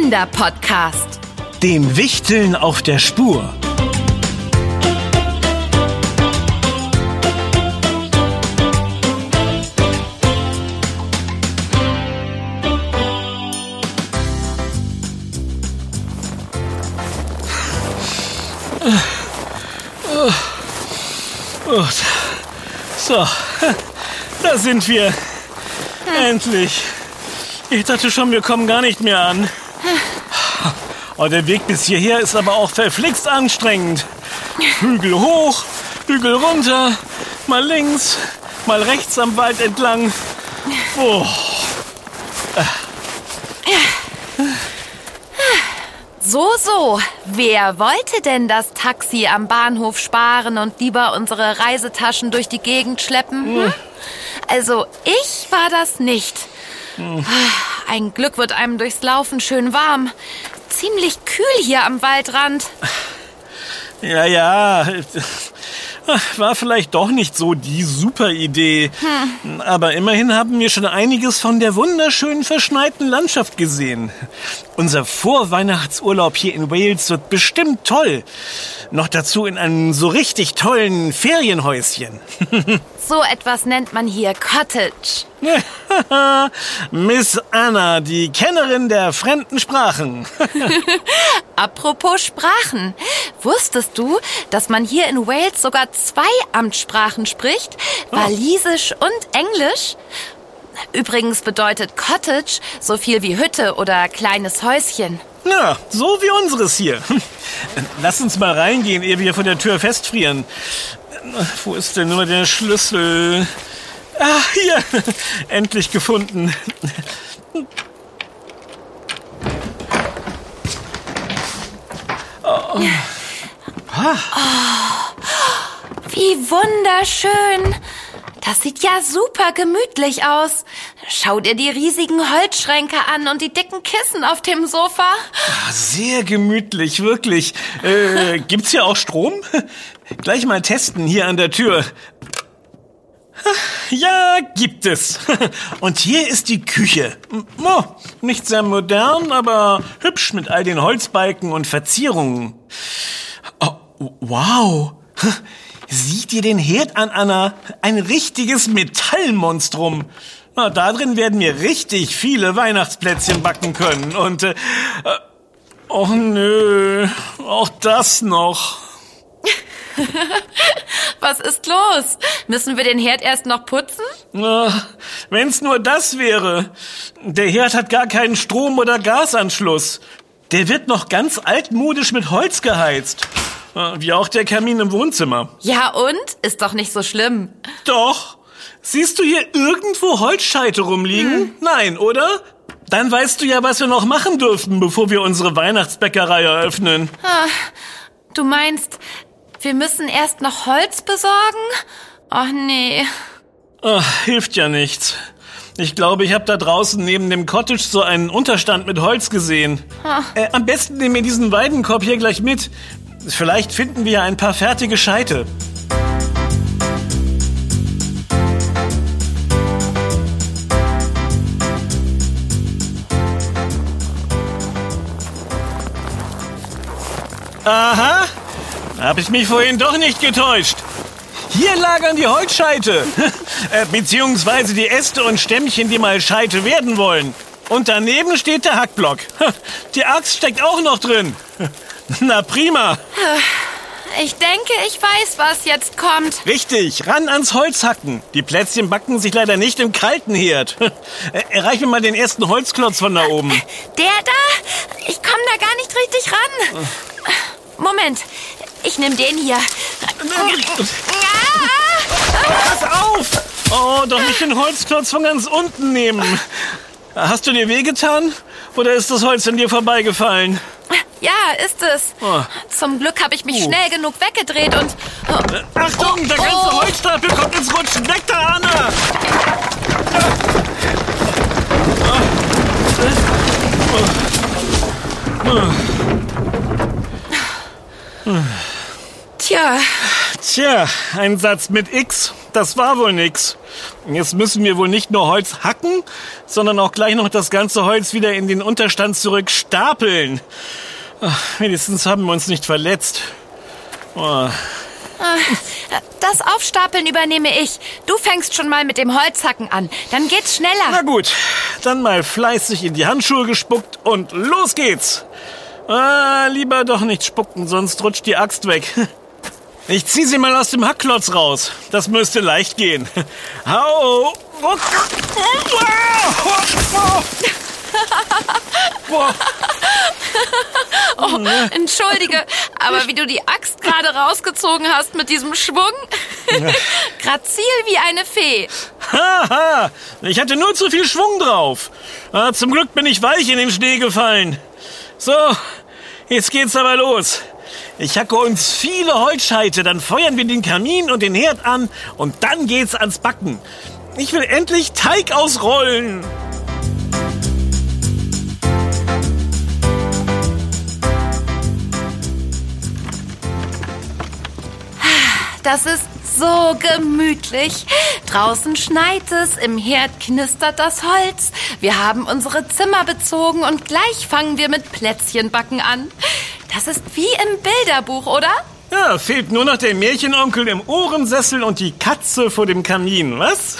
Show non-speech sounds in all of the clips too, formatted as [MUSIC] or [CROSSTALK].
Kinderpodcast. Dem Wichteln auf der Spur. Gut. So, da sind wir. Endlich. Ich dachte schon, wir kommen gar nicht mehr an. Oh, der Weg bis hierher ist aber auch verflixt anstrengend. Hügel hoch, Hügel runter, mal links, mal rechts am Wald entlang. Oh. So, so. Wer wollte denn das Taxi am Bahnhof sparen und lieber unsere Reisetaschen durch die Gegend schleppen? Hm? Also, ich war das nicht. Ein Glück wird einem durchs Laufen schön warm. Ziemlich kühl hier am Waldrand. Ja, ja. War vielleicht doch nicht so die super Idee. Hm. Aber immerhin haben wir schon einiges von der wunderschönen verschneiten Landschaft gesehen. Unser Vorweihnachtsurlaub hier in Wales wird bestimmt toll. Noch dazu in einem so richtig tollen Ferienhäuschen. [LAUGHS] so etwas nennt man hier Cottage. [LAUGHS] Miss Anna, die Kennerin der fremden Sprachen. [LAUGHS] Apropos Sprachen. Wusstest du, dass man hier in Wales sogar zwei Amtssprachen spricht? Oh. Walisisch und Englisch? Übrigens bedeutet Cottage so viel wie Hütte oder kleines Häuschen. Ja, so wie unseres hier. [LAUGHS] Lass uns mal reingehen, ehe wir vor der Tür festfrieren. Wo ist denn nur der Schlüssel? Ah, hier. Endlich gefunden. Oh. Oh, wie wunderschön. Das sieht ja super gemütlich aus. Schau dir die riesigen Holzschränke an und die dicken Kissen auf dem Sofa. Ah, sehr gemütlich, wirklich. Äh, gibt's hier auch Strom? Gleich mal testen hier an der Tür. [LAUGHS] Ja, gibt es. [LAUGHS] Und hier ist die Küche. Oh, nicht sehr modern, aber hübsch mit all den Holzbalken und Verzierungen. Oh, wow. [LAUGHS] Sieh dir den Herd an, Anna. Ein richtiges Metallmonstrum. Na, da drin werden wir richtig viele Weihnachtsplätzchen backen können. Und, äh, oh nö, auch das noch. [LAUGHS] Was ist los? Müssen wir den Herd erst noch putzen? Wenn's nur das wäre. Der Herd hat gar keinen Strom- oder Gasanschluss. Der wird noch ganz altmodisch mit Holz geheizt. Wie auch der Kamin im Wohnzimmer. Ja und? Ist doch nicht so schlimm. Doch. Siehst du hier irgendwo Holzscheite rumliegen? Hm. Nein, oder? Dann weißt du ja, was wir noch machen dürfen, bevor wir unsere Weihnachtsbäckerei eröffnen. Ah, du meinst, wir müssen erst noch Holz besorgen? Ach nee. Ach, hilft ja nichts. Ich glaube, ich habe da draußen neben dem Cottage so einen Unterstand mit Holz gesehen. Äh, am besten nehmen wir diesen Weidenkorb hier gleich mit. Vielleicht finden wir ein paar fertige Scheite. Aha, habe ich mich vorhin doch nicht getäuscht. Hier lagern die Holzscheite, [LAUGHS] äh, beziehungsweise die Äste und Stämmchen, die mal Scheite werden wollen. Und daneben steht der Hackblock. [LAUGHS] Die Axt steckt auch noch drin. [LAUGHS] Na prima. Ich denke, ich weiß, was jetzt kommt. Richtig, ran ans Holz hacken. Die Plätzchen backen sich leider nicht im kalten Herd. Erreich mir mal den ersten Holzklotz von da oben. Der da? Ich komme da gar nicht richtig ran. Moment, ich nehme den hier. Pass auf! Oh, doch nicht den Holzklotz von ganz unten nehmen. Hast du dir wehgetan? Oder ist das Holz an dir vorbeigefallen? Ja, ist es. Oh. Zum Glück habe ich mich uh. schnell genug weggedreht und... Oh. Achtung, der ganze oh. Holzstapel kommt ins Rutschen. Weg da, Anna! Tja. Tja, ein Satz mit X, das war wohl nix. Jetzt müssen wir wohl nicht nur Holz hacken, sondern auch gleich noch das ganze Holz wieder in den Unterstand zurück stapeln. Ach, wenigstens haben wir uns nicht verletzt. Oh. Das Aufstapeln übernehme ich. Du fängst schon mal mit dem Holzhacken an. Dann geht's schneller. Na gut, dann mal fleißig in die Handschuhe gespuckt und los geht's. Ah, lieber doch nicht spucken, sonst rutscht die Axt weg. [LAUGHS] Ich zieh sie mal aus dem Hackklotz raus. Das müsste leicht gehen. Hau! [LAUGHS] Oh, entschuldige, aber wie du die Axt gerade rausgezogen hast mit diesem Schwung, [LAUGHS] grazil wie eine Fee. Haha, ich hatte nur zu viel Schwung drauf. Ah, zum Glück bin ich weich in den Schnee gefallen. So, jetzt geht's aber los. Ich hacke uns viele Holzscheite, dann feuern wir den Kamin und den Herd an und dann geht's ans Backen. Ich will endlich Teig ausrollen. Das ist so gemütlich. Draußen schneit es, im Herd knistert das Holz. Wir haben unsere Zimmer bezogen und gleich fangen wir mit Plätzchenbacken an. Das ist wie im Bilderbuch, oder? Ja, fehlt nur noch der Märchenonkel im Ohrensessel und die Katze vor dem Kamin, was?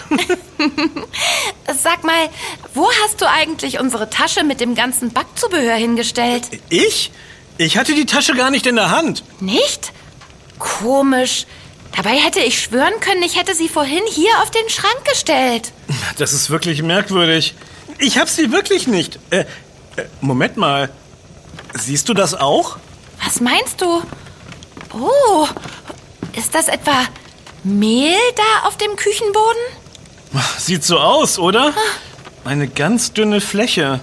[LAUGHS] Sag mal, wo hast du eigentlich unsere Tasche mit dem ganzen Backzubehör hingestellt? Ich? Ich hatte die Tasche gar nicht in der Hand. Nicht? Komisch. Dabei hätte ich schwören können, ich hätte sie vorhin hier auf den Schrank gestellt. Das ist wirklich merkwürdig. Ich hab sie wirklich nicht. Äh, äh, Moment mal. Siehst du das auch? Was meinst du? Oh, ist das etwa Mehl da auf dem Küchenboden? Sieht so aus, oder? Eine ganz dünne Fläche.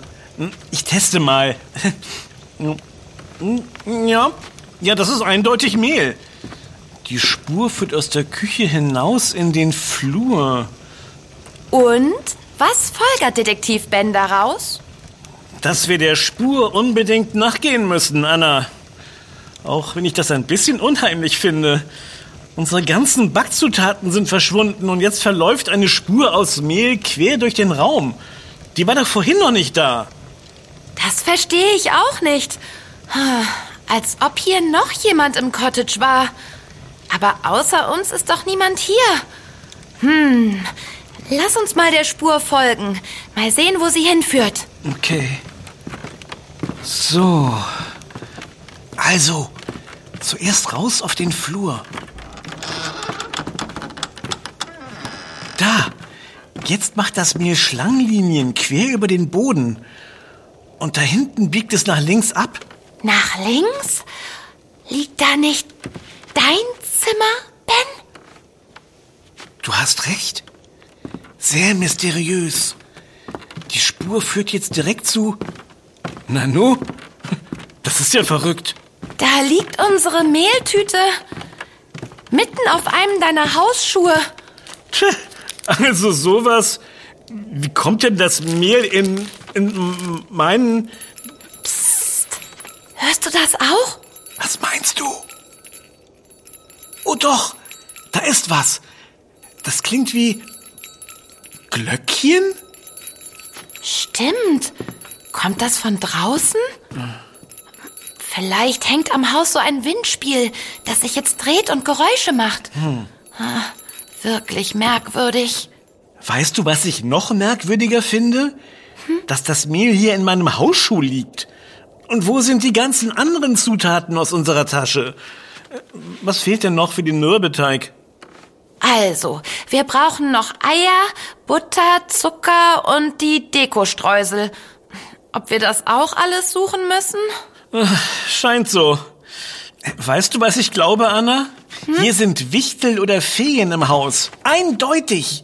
Ich teste mal. [LAUGHS] Ja, ja, das ist eindeutig Mehl. Die Spur führt aus der Küche hinaus in den Flur. Und was folgert Detektiv Ben daraus? Dass wir der Spur unbedingt nachgehen müssen, Anna. Auch wenn ich das ein bisschen unheimlich finde. Unsere ganzen Backzutaten sind verschwunden und jetzt verläuft eine Spur aus Mehl quer durch den Raum. Die war doch vorhin noch nicht da. Das verstehe ich auch nicht. Als ob hier noch jemand im Cottage war. Aber außer uns ist doch niemand hier. Hm, lass uns mal der Spur folgen. Mal sehen, wo sie hinführt. Okay. So. Also, zuerst raus auf den Flur. Da. Jetzt macht das Mehl Schlangenlinien quer über den Boden. Und da hinten biegt es nach links ab. Nach links? Liegt da nicht dein Zimmer, Ben? Du hast recht. Sehr mysteriös. Die Spur führt jetzt direkt zu. Nanu? Das ist ja verrückt. Da liegt unsere Mehltüte. Mitten auf einem deiner Hausschuhe. Tch, Also sowas. Wie kommt denn das Mehl in, in meinen. Psst. Hörst du das auch? Was meinst du? Oh doch, da ist was. Das klingt wie. Glöckchen? Stimmt. Kommt das von draußen? Vielleicht hängt am Haus so ein Windspiel, das sich jetzt dreht und Geräusche macht. Ah, Wirklich merkwürdig. Weißt du, was ich noch merkwürdiger finde? Dass das Mehl hier in meinem Hausschuh liegt. Und wo sind die ganzen anderen Zutaten aus unserer Tasche? Äh, Was fehlt denn noch für den Mürbeteig? Also, wir brauchen noch Eier, Butter, Zucker und die Dekostreusel. Ob wir das auch alles suchen müssen? Scheint so. Weißt du, was ich glaube, Anna? Hier sind Wichtel oder Feen im Haus. Eindeutig.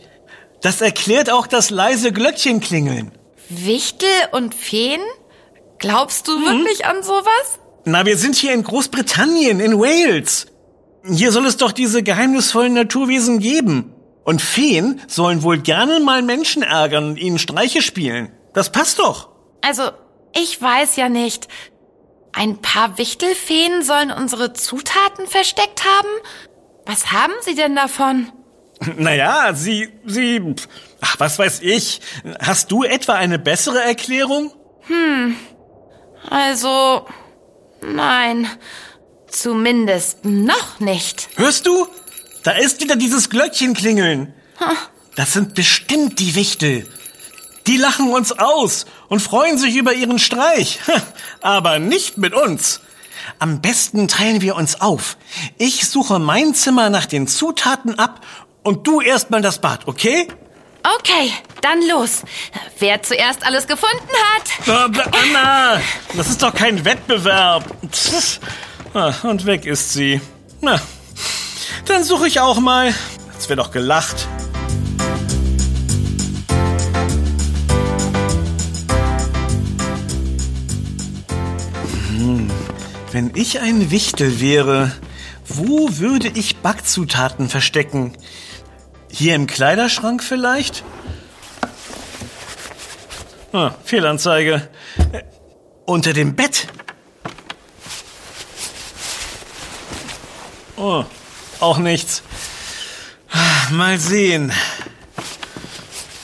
Das erklärt auch das leise Glöckchenklingeln. Wichtel und Feen? Glaubst du wirklich an sowas? Na, wir sind hier in Großbritannien, in Wales. Hier soll es doch diese geheimnisvollen Naturwesen geben. Und Feen sollen wohl gerne mal Menschen ärgern und ihnen Streiche spielen. Das passt doch. Also, ich weiß ja nicht. Ein paar Wichtelfeen sollen unsere Zutaten versteckt haben? Was haben Sie denn davon? [LAUGHS] Naja, sie, sie, ach, was weiß ich. Hast du etwa eine bessere Erklärung? Also, nein. Zumindest noch nicht. Hörst du? Da ist wieder dieses Glöckchen klingeln. Das sind bestimmt die Wichtel. Die lachen uns aus und freuen sich über ihren Streich. Aber nicht mit uns. Am besten teilen wir uns auf. Ich suche mein Zimmer nach den Zutaten ab und du erstmal das Bad, okay? Okay, dann los. Wer zuerst alles gefunden hat. Anna, das ist doch kein Wettbewerb. Pff. Ah, Und weg ist sie. Na, dann suche ich auch mal. Jetzt wird doch gelacht. Hm, Wenn ich ein Wichtel wäre, wo würde ich Backzutaten verstecken? Hier im Kleiderschrank vielleicht? Ah, Fehlanzeige. Äh, Unter dem Bett? Oh, auch nichts. Mal sehen.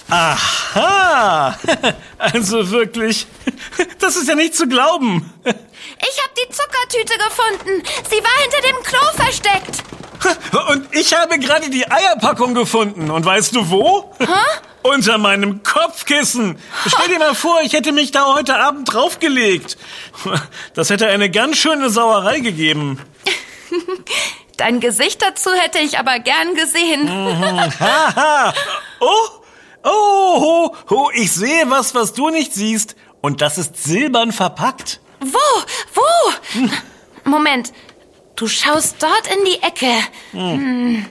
Aha! [LAUGHS] Also wirklich, das ist ja nicht zu glauben. Ich habe die Zuckertüte gefunden. Sie war hinter dem Klo versteckt. Und ich habe gerade die Eierpackung gefunden. Und weißt du wo? Unter meinem Kopfkissen. Stell dir mal vor, ich hätte mich da heute Abend draufgelegt. Das hätte eine ganz schöne Sauerei gegeben. [LAUGHS] [LAUGHS] Dein Gesicht dazu hätte ich aber gern gesehen. [LAUGHS] Oh, oh, oh, ich sehe was, was du nicht siehst. Und das ist silbern verpackt. Wo? Wo? [LAUGHS] Moment. Du schaust dort in die Ecke. Hm.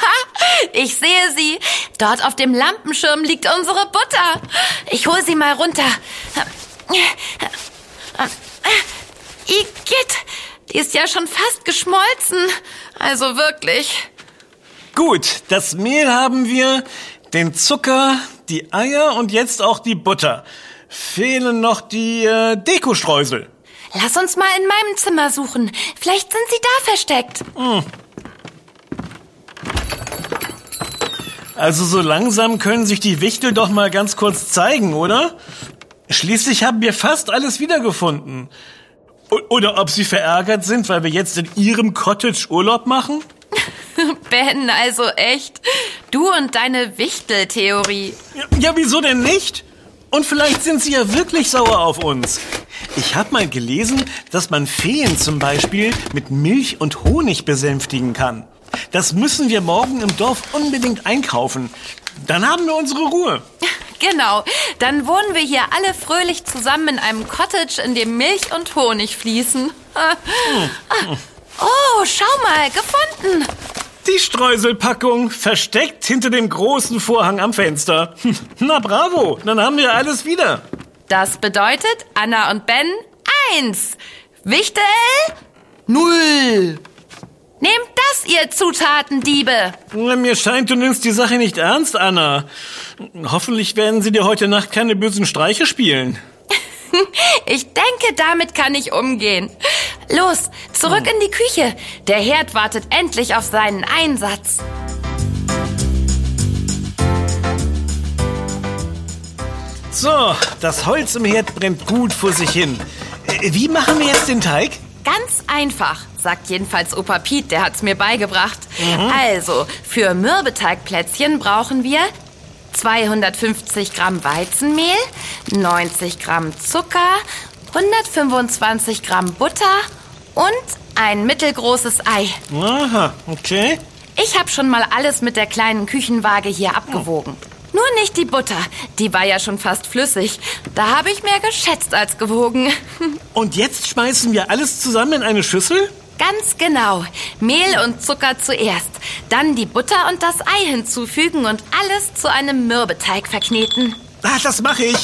Ha, ich sehe sie. Dort auf dem Lampenschirm liegt unsere Butter. Ich hol sie mal runter. Igitt, die ist ja schon fast geschmolzen. Also wirklich. Gut, das Mehl haben wir, den Zucker, die Eier und jetzt auch die Butter. Fehlen noch die äh, Dekostreusel. Lass uns mal in meinem Zimmer suchen. Vielleicht sind sie da versteckt. Also so langsam können sich die Wichtel doch mal ganz kurz zeigen, oder? Schließlich haben wir fast alles wiedergefunden. Oder ob sie verärgert sind, weil wir jetzt in ihrem Cottage Urlaub machen? [LAUGHS] Ben, also echt. Du und deine Wichteltheorie. Ja, ja, wieso denn nicht? Und vielleicht sind sie ja wirklich sauer auf uns. Ich habe mal gelesen, dass man Feen zum Beispiel mit Milch und Honig besänftigen kann. Das müssen wir morgen im Dorf unbedingt einkaufen. Dann haben wir unsere Ruhe. [LAUGHS] Genau. Dann wohnen wir hier alle fröhlich zusammen in einem Cottage, in dem Milch und Honig fließen. [LAUGHS] Oh, schau mal, gefunden. Die Streuselpackung versteckt hinter dem großen Vorhang am Fenster. [LAUGHS] Na bravo, dann haben wir alles wieder. Das bedeutet Anna und Ben eins. Wichtel null. Nehmt das, ihr Zutatendiebe. Mir scheint, du nimmst die Sache nicht ernst, Anna. Hoffentlich werden sie dir heute Nacht keine bösen Streiche spielen. [LAUGHS] Ich denke, damit kann ich umgehen. Los, zurück in die Küche. Der Herd wartet endlich auf seinen Einsatz. So, das Holz im Herd brennt gut vor sich hin. Äh, Wie machen wir jetzt den Teig? Ganz einfach, sagt jedenfalls Opa Piet, der hat's mir beigebracht. Also, für Mürbeteigplätzchen brauchen wir 250 Gramm Weizenmehl, 90 Gramm Zucker, 125 Gramm Butter und ein mittelgroßes Ei. Aha, okay. Ich habe schon mal alles mit der kleinen Küchenwaage hier abgewogen. Nur nicht die Butter, die war ja schon fast flüssig. Da habe ich mehr geschätzt als gewogen. [LAUGHS] Und jetzt schmeißen wir alles zusammen in eine Schüssel? Ganz genau. Mehl und Zucker zuerst, dann die Butter und das Ei hinzufügen und alles zu einem Mürbeteig verkneten. Ah, das mache ich.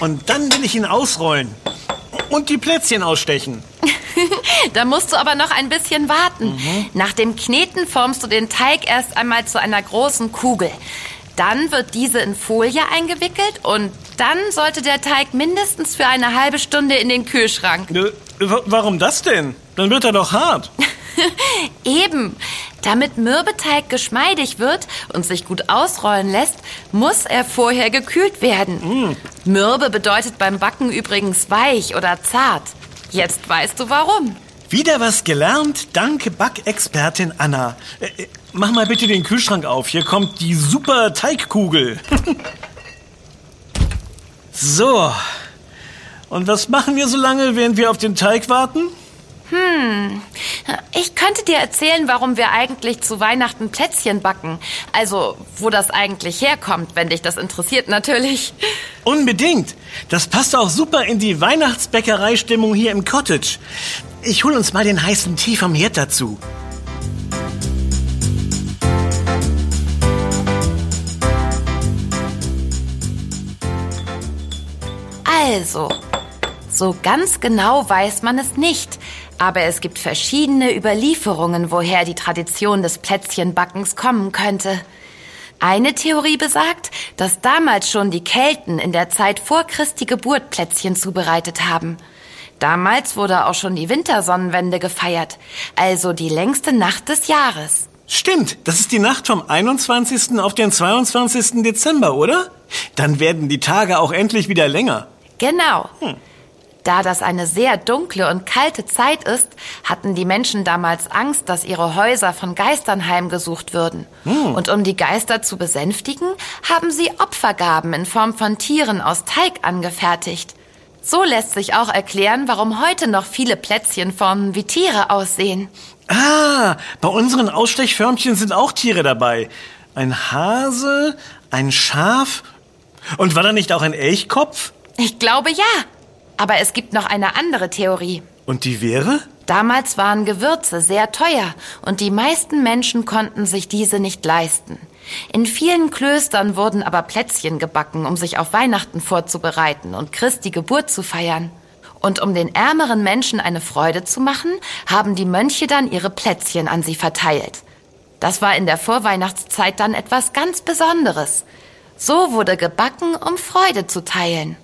Und dann will ich ihn ausrollen. Und die Plätzchen ausstechen. [LAUGHS] Da musst du aber noch ein bisschen warten. Nach dem Kneten formst du den Teig erst einmal zu einer großen Kugel. Dann wird diese in Folie eingewickelt und dann sollte der Teig mindestens für eine halbe Stunde in den Kühlschrank. Äh, wa- Warum das denn? Dann wird er doch hart. [LAUGHS] Eben. Damit Mürbeteig geschmeidig wird und sich gut ausrollen lässt, muss er vorher gekühlt werden. Mm. Mürbe bedeutet beim Backen übrigens weich oder zart. Jetzt weißt du warum. Wieder was gelernt, danke Backexpertin Anna. Äh, äh, mach mal bitte den Kühlschrank auf, hier kommt die super Teigkugel. [LAUGHS] so. Und was machen wir so lange, während wir auf den Teig warten? Hm, ich könnte dir erzählen, warum wir eigentlich zu Weihnachten Plätzchen backen. Also, wo das eigentlich herkommt, wenn dich das interessiert, natürlich. Unbedingt. Das passt auch super in die Weihnachtsbäckereistimmung hier im Cottage. Ich hol uns mal den heißen Tee vom Herd dazu. Also, so ganz genau weiß man es nicht. Aber es gibt verschiedene Überlieferungen, woher die Tradition des Plätzchenbackens kommen könnte. Eine Theorie besagt, dass damals schon die Kelten in der Zeit vor Christi Geburt Plätzchen zubereitet haben. Damals wurde auch schon die Wintersonnenwende gefeiert, also die längste Nacht des Jahres. Stimmt, das ist die Nacht vom 21. auf den 22. Dezember, oder? Dann werden die Tage auch endlich wieder länger. Genau. Hm. Da das eine sehr dunkle und kalte Zeit ist, hatten die Menschen damals Angst, dass ihre Häuser von Geistern heimgesucht würden. Hm. Und um die Geister zu besänftigen, haben sie Opfergaben in Form von Tieren aus Teig angefertigt. So lässt sich auch erklären, warum heute noch viele Plätzchenformen wie Tiere aussehen. Ah, bei unseren Ausstechförmchen sind auch Tiere dabei. Ein Hase, ein Schaf. Und war da nicht auch ein Elchkopf? Ich glaube ja. Aber es gibt noch eine andere Theorie. Und die wäre? Damals waren Gewürze sehr teuer und die meisten Menschen konnten sich diese nicht leisten. In vielen Klöstern wurden aber Plätzchen gebacken, um sich auf Weihnachten vorzubereiten und Christi Geburt zu feiern. Und um den ärmeren Menschen eine Freude zu machen, haben die Mönche dann ihre Plätzchen an sie verteilt. Das war in der Vorweihnachtszeit dann etwas ganz Besonderes. So wurde gebacken, um Freude zu teilen.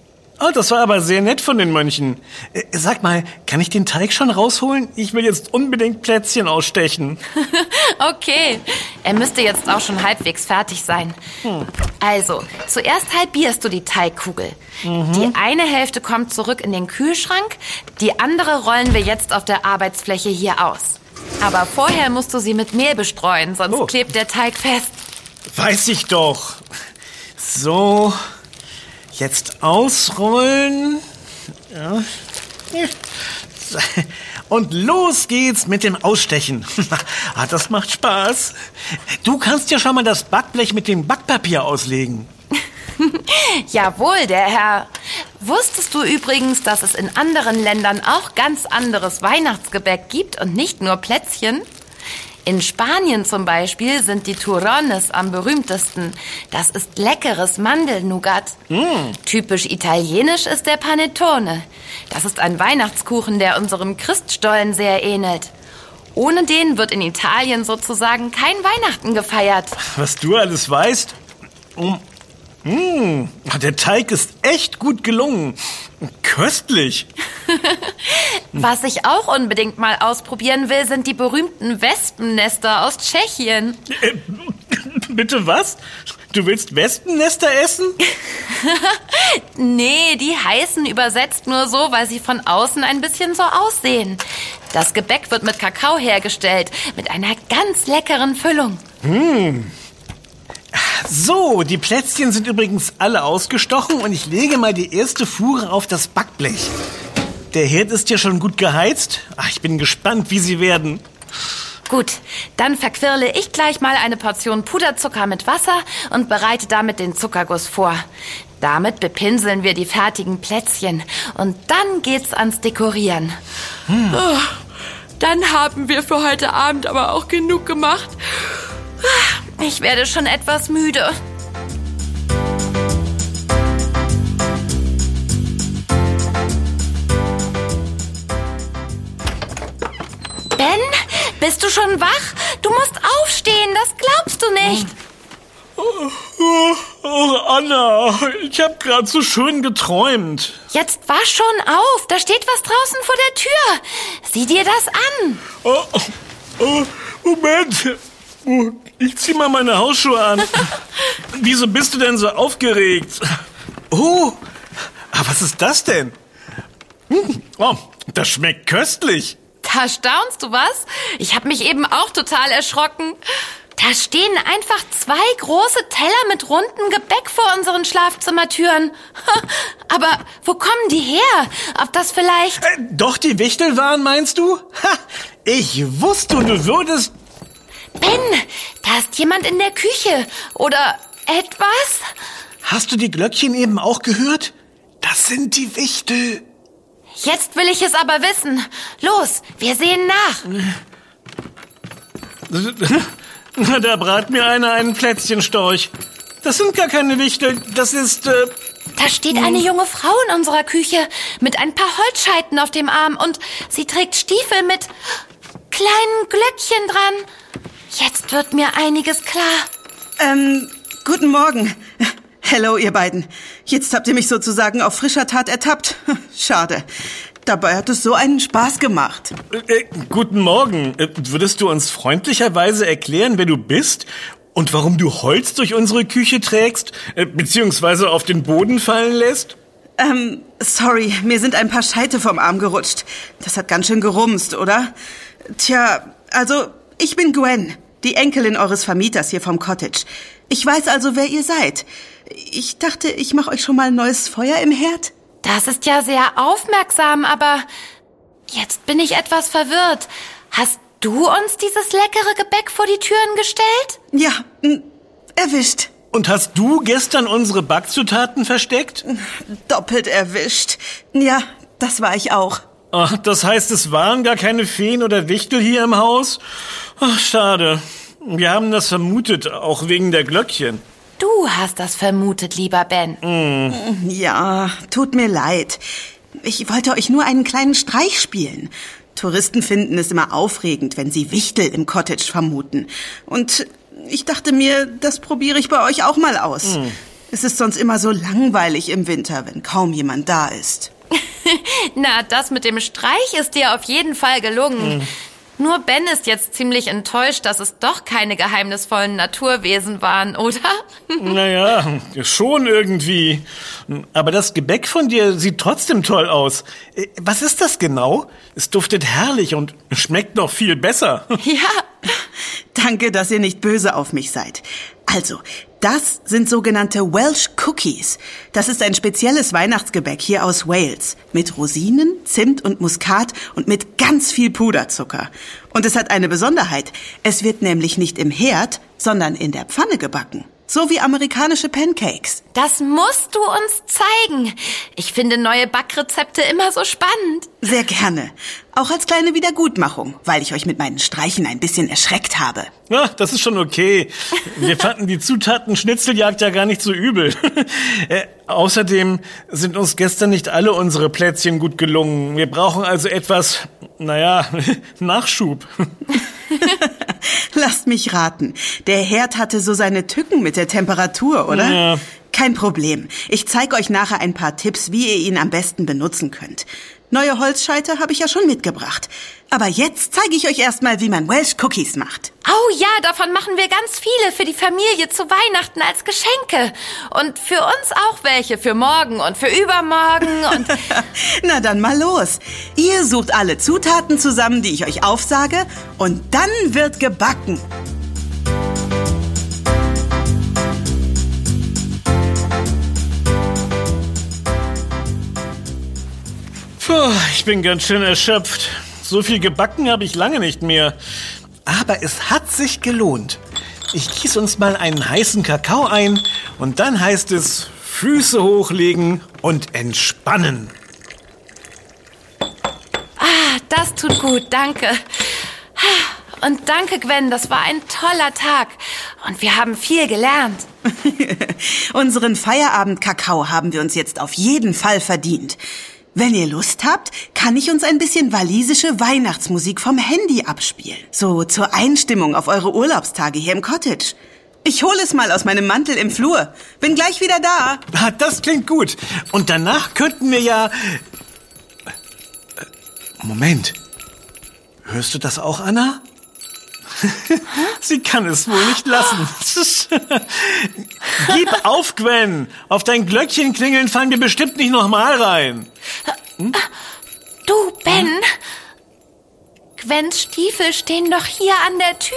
Oh, das war aber sehr nett von den Mönchen. Äh, sag mal, kann ich den Teig schon rausholen? Ich will jetzt unbedingt Plätzchen ausstechen. [LAUGHS] okay. Er müsste jetzt auch schon halbwegs fertig sein. Hm. Also, zuerst halbierst du die Teigkugel. Mhm. Die eine Hälfte kommt zurück in den Kühlschrank, die andere rollen wir jetzt auf der Arbeitsfläche hier aus. Aber vorher musst du sie mit Mehl bestreuen, sonst oh. klebt der Teig fest. Weiß ich doch. So. Jetzt ausrollen. Ja. Und los geht's mit dem Ausstechen. [LAUGHS] ah, das macht Spaß. Du kannst ja schon mal das Backblech mit dem Backpapier auslegen. [LAUGHS] Jawohl, der Herr. Wusstest du übrigens, dass es in anderen Ländern auch ganz anderes Weihnachtsgebäck gibt und nicht nur Plätzchen? In Spanien zum Beispiel sind die Turrones am berühmtesten. Das ist leckeres Mandelnougat. Mm. Typisch italienisch ist der Panettone. Das ist ein Weihnachtskuchen, der unserem Christstollen sehr ähnelt. Ohne den wird in Italien sozusagen kein Weihnachten gefeiert. Was du alles weißt? Mmh, der Teig ist echt gut gelungen. Köstlich. [LAUGHS] Was ich auch unbedingt mal ausprobieren will, sind die berühmten Wespennester aus Tschechien. Äh, bitte was? Du willst Wespennester essen? [LAUGHS] nee, die heißen übersetzt nur so, weil sie von außen ein bisschen so aussehen. Das Gebäck wird mit Kakao hergestellt, mit einer ganz leckeren Füllung. Mmh. So, die Plätzchen sind übrigens alle ausgestochen und ich lege mal die erste Fuhre auf das Backblech. Der Herd ist ja schon gut geheizt. Ach, ich bin gespannt, wie sie werden. Gut, dann verquirle ich gleich mal eine Portion Puderzucker mit Wasser und bereite damit den Zuckerguss vor. Damit bepinseln wir die fertigen Plätzchen und dann geht's ans Dekorieren. Hm. Oh, dann haben wir für heute Abend aber auch genug gemacht. Ich werde schon etwas müde. Ben, bist du schon wach? Du musst aufstehen, das glaubst du nicht. Oh, oh, Anna, ich habe gerade so schön geträumt. Jetzt wasch schon auf, da steht was draußen vor der Tür. Sieh dir das an. Oh, oh, Moment, ich zieh mal meine Hausschuhe an. [LAUGHS] Wieso bist du denn so aufgeregt? Oh, was ist das denn? Hm, Oh, das schmeckt köstlich. Da staunst du was? Ich habe mich eben auch total erschrocken. Da stehen einfach zwei große Teller mit rundem Gebäck vor unseren Schlafzimmertüren. [LAUGHS] Aber wo kommen die her? Ob das vielleicht... Äh, Doch die Wichtel waren, meinst du? Ha, ich wusste, du würdest... Ben, da ist jemand in der Küche. Oder etwas? Hast du die Glöckchen eben auch gehört? Das sind die Wichtel. Jetzt will ich es aber wissen. Los, wir sehen nach. [LAUGHS] Da brat mir einer einen Plätzchenstorch. Das sind gar keine Wichtel, das ist... Äh, Da steht eine junge Frau in unserer Küche mit ein paar Holzscheiten auf dem Arm und sie trägt Stiefel mit kleinen Glöckchen dran. Jetzt wird mir einiges klar. Ähm, guten Morgen. Hello, ihr beiden. Jetzt habt ihr mich sozusagen auf frischer Tat ertappt. [LAUGHS] Schade. Dabei hat es so einen Spaß gemacht. äh, guten Morgen. Äh, würdest du uns freundlicherweise erklären, wer du bist und warum du Holz durch unsere Küche trägst, äh, beziehungsweise auf den Boden fallen lässt? Ähm, sorry, mir sind ein paar Scheite vom Arm gerutscht. Das hat ganz schön gerumst, oder? Tja, also, ich bin Gwen, die Enkelin eures Vermieters hier vom Cottage. Ich weiß also, wer ihr seid. Ich dachte, ich mache euch schon mal ein neues Feuer im Herd. Das ist ja sehr aufmerksam, aber jetzt bin ich etwas verwirrt. Hast du uns dieses leckere Gebäck vor die Türen gestellt? Ja, erwischt. Und hast du gestern unsere Backzutaten versteckt? Doppelt erwischt. Ja, das war ich auch. Ach, das heißt, es waren gar keine Feen oder Wichtel hier im Haus? Ach, schade. Wir haben das vermutet, auch wegen der Glöckchen. Du hast das vermutet, lieber Ben. Ja, tut mir leid. Ich wollte euch nur einen kleinen Streich spielen. Touristen finden es immer aufregend, wenn sie Wichtel im Cottage vermuten. Und ich dachte mir, das probiere ich bei euch auch mal aus. Es ist sonst immer so langweilig im Winter, wenn kaum jemand da ist. [LAUGHS] Na, das mit dem Streich ist dir auf jeden Fall gelungen. Nur Ben ist jetzt ziemlich enttäuscht, dass es doch keine geheimnisvollen Naturwesen waren, oder? [LAUGHS] Naja, schon irgendwie. Aber das Gebäck von dir sieht trotzdem toll aus. Äh, Was ist das genau? Es duftet herrlich und schmeckt noch viel besser. ja. Danke, dass ihr nicht böse auf mich seid. Also, das sind sogenannte Welsh Cookies. Das ist ein spezielles Weihnachtsgebäck hier aus Wales. Mit Rosinen, Zimt und Muskat und mit ganz viel Puderzucker. Und es hat eine Besonderheit. Es wird nämlich nicht im Herd, sondern in der Pfanne gebacken. So wie amerikanische Pancakes. Das musst du uns zeigen. Ich finde neue Backrezepte immer so spannend. Sehr gerne. Auch als kleine Wiedergutmachung, weil ich euch mit meinen Streichen ein bisschen erschreckt habe. Ja, das ist schon okay. Wir fanden die Zutaten Schnitzeljagd ja gar nicht so übel. [LAUGHS] äh, außerdem sind uns gestern nicht alle unsere Plätzchen gut gelungen. Wir brauchen also etwas, naja, [LAUGHS] Nachschub. [LAUGHS] Lasst mich raten. Der Herd hatte so seine Tücken mit der Temperatur, oder? Ja. Kein Problem. Ich zeige euch nachher ein paar Tipps, wie ihr ihn am besten benutzen könnt. Neue Holzscheite habe ich ja schon mitgebracht. Aber jetzt zeige ich euch erstmal, wie man Welsh Cookies macht. Oh ja, davon machen wir ganz viele für die Familie zu Weihnachten als Geschenke. Und für uns auch welche für morgen und für übermorgen und [LAUGHS] Na dann mal los. Ihr sucht alle Zutaten zusammen, die ich euch aufsage, und dann wird gebacken. Puh, ich bin ganz schön erschöpft. So viel gebacken habe ich lange nicht mehr. Aber es hat sich gelohnt. Ich gieße uns mal einen heißen Kakao ein und dann heißt es Füße hochlegen und entspannen. ah, das tut gut, danke. Und danke, Gwen, das war ein toller Tag. Und wir haben viel gelernt. [LAUGHS] Unseren Feierabend-Kakao haben wir uns jetzt auf jeden Fall verdient. Wenn ihr Lust habt, kann ich uns ein bisschen walisische Weihnachtsmusik vom Handy abspielen. So zur Einstimmung auf eure Urlaubstage hier im Cottage. Ich hole es mal aus meinem Mantel im Flur. Bin gleich wieder da. Ah, das klingt gut. Und danach könnten wir ja... Äh, Moment. Hörst du das auch, Anna? [LAUGHS] Sie kann es wohl nicht lassen. [LAUGHS] Gib auf, Gwen. Auf dein Glöckchen klingeln fallen wir bestimmt nicht nochmal rein. Du, Ben. Gwens Stiefel stehen doch hier an der Tür.